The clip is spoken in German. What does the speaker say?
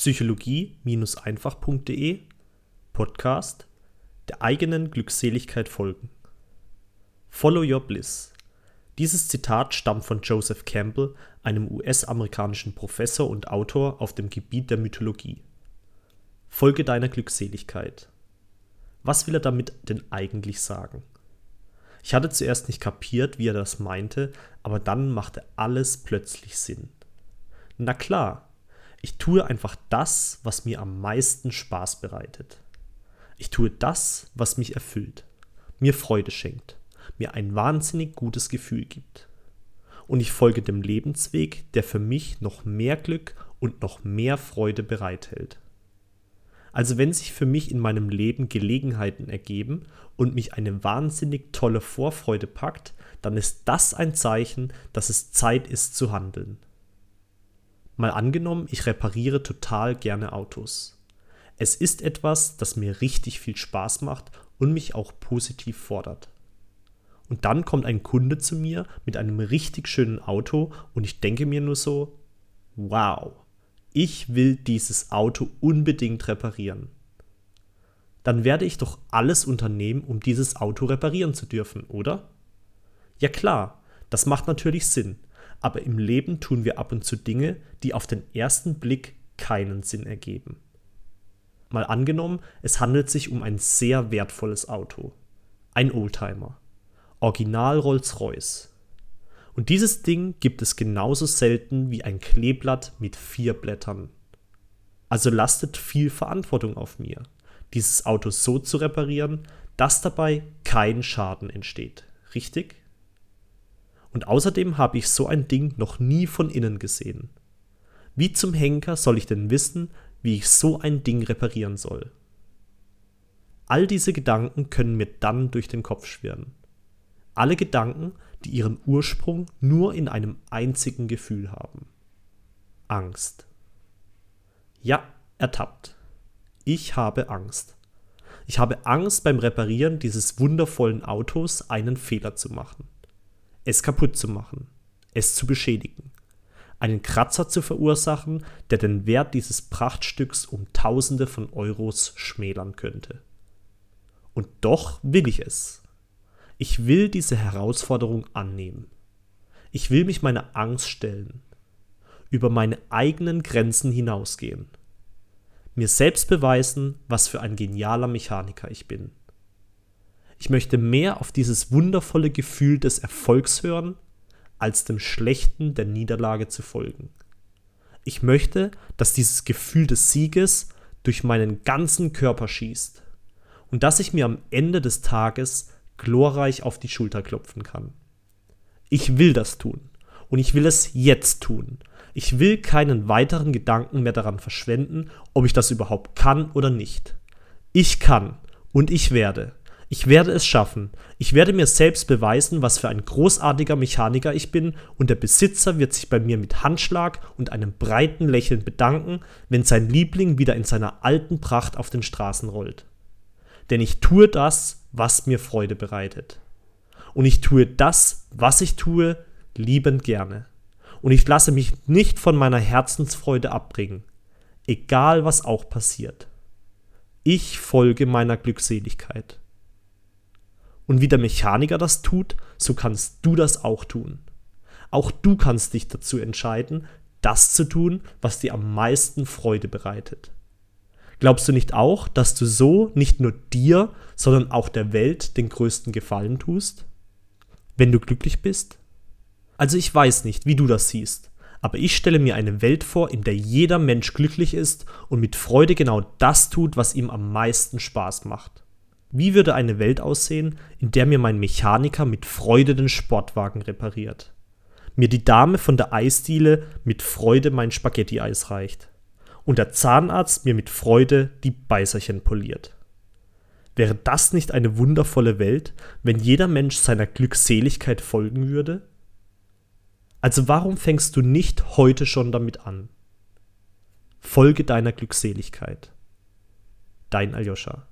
psychologie-einfach.de Podcast der eigenen Glückseligkeit folgen. Follow Your Bliss. Dieses Zitat stammt von Joseph Campbell, einem US-amerikanischen Professor und Autor auf dem Gebiet der Mythologie. Folge deiner Glückseligkeit. Was will er damit denn eigentlich sagen? Ich hatte zuerst nicht kapiert, wie er das meinte, aber dann machte alles plötzlich Sinn. Na klar, ich tue einfach das, was mir am meisten Spaß bereitet. Ich tue das, was mich erfüllt, mir Freude schenkt, mir ein wahnsinnig gutes Gefühl gibt. Und ich folge dem Lebensweg, der für mich noch mehr Glück und noch mehr Freude bereithält. Also wenn sich für mich in meinem Leben Gelegenheiten ergeben und mich eine wahnsinnig tolle Vorfreude packt, dann ist das ein Zeichen, dass es Zeit ist zu handeln. Mal angenommen, ich repariere total gerne Autos. Es ist etwas, das mir richtig viel Spaß macht und mich auch positiv fordert. Und dann kommt ein Kunde zu mir mit einem richtig schönen Auto und ich denke mir nur so, wow, ich will dieses Auto unbedingt reparieren. Dann werde ich doch alles unternehmen, um dieses Auto reparieren zu dürfen, oder? Ja klar, das macht natürlich Sinn aber im Leben tun wir ab und zu Dinge, die auf den ersten Blick keinen Sinn ergeben. Mal angenommen, es handelt sich um ein sehr wertvolles Auto. Ein Oldtimer. Original Rolls-Royce. Und dieses Ding gibt es genauso selten wie ein Kleeblatt mit vier Blättern. Also lastet viel Verantwortung auf mir, dieses Auto so zu reparieren, dass dabei kein Schaden entsteht. Richtig? Und außerdem habe ich so ein Ding noch nie von innen gesehen. Wie zum Henker soll ich denn wissen, wie ich so ein Ding reparieren soll? All diese Gedanken können mir dann durch den Kopf schwirren. Alle Gedanken, die ihren Ursprung nur in einem einzigen Gefühl haben. Angst. Ja, ertappt. Ich habe Angst. Ich habe Angst beim Reparieren dieses wundervollen Autos einen Fehler zu machen es kaputt zu machen, es zu beschädigen, einen Kratzer zu verursachen, der den Wert dieses Prachtstücks um Tausende von Euros schmälern könnte. Und doch will ich es. Ich will diese Herausforderung annehmen. Ich will mich meiner Angst stellen, über meine eigenen Grenzen hinausgehen, mir selbst beweisen, was für ein genialer Mechaniker ich bin. Ich möchte mehr auf dieses wundervolle Gefühl des Erfolgs hören, als dem Schlechten der Niederlage zu folgen. Ich möchte, dass dieses Gefühl des Sieges durch meinen ganzen Körper schießt und dass ich mir am Ende des Tages glorreich auf die Schulter klopfen kann. Ich will das tun und ich will es jetzt tun. Ich will keinen weiteren Gedanken mehr daran verschwenden, ob ich das überhaupt kann oder nicht. Ich kann und ich werde. Ich werde es schaffen. Ich werde mir selbst beweisen, was für ein großartiger Mechaniker ich bin, und der Besitzer wird sich bei mir mit Handschlag und einem breiten Lächeln bedanken, wenn sein Liebling wieder in seiner alten Pracht auf den Straßen rollt. Denn ich tue das, was mir Freude bereitet. Und ich tue das, was ich tue, liebend gerne. Und ich lasse mich nicht von meiner Herzensfreude abbringen, egal was auch passiert. Ich folge meiner Glückseligkeit. Und wie der Mechaniker das tut, so kannst du das auch tun. Auch du kannst dich dazu entscheiden, das zu tun, was dir am meisten Freude bereitet. Glaubst du nicht auch, dass du so nicht nur dir, sondern auch der Welt den größten Gefallen tust? Wenn du glücklich bist? Also ich weiß nicht, wie du das siehst, aber ich stelle mir eine Welt vor, in der jeder Mensch glücklich ist und mit Freude genau das tut, was ihm am meisten Spaß macht. Wie würde eine Welt aussehen, in der mir mein Mechaniker mit Freude den Sportwagen repariert? Mir die Dame von der Eisdiele mit Freude mein Spaghetti-Eis reicht? Und der Zahnarzt mir mit Freude die Beißerchen poliert? Wäre das nicht eine wundervolle Welt, wenn jeder Mensch seiner Glückseligkeit folgen würde? Also warum fängst du nicht heute schon damit an? Folge deiner Glückseligkeit. Dein Aljoscha.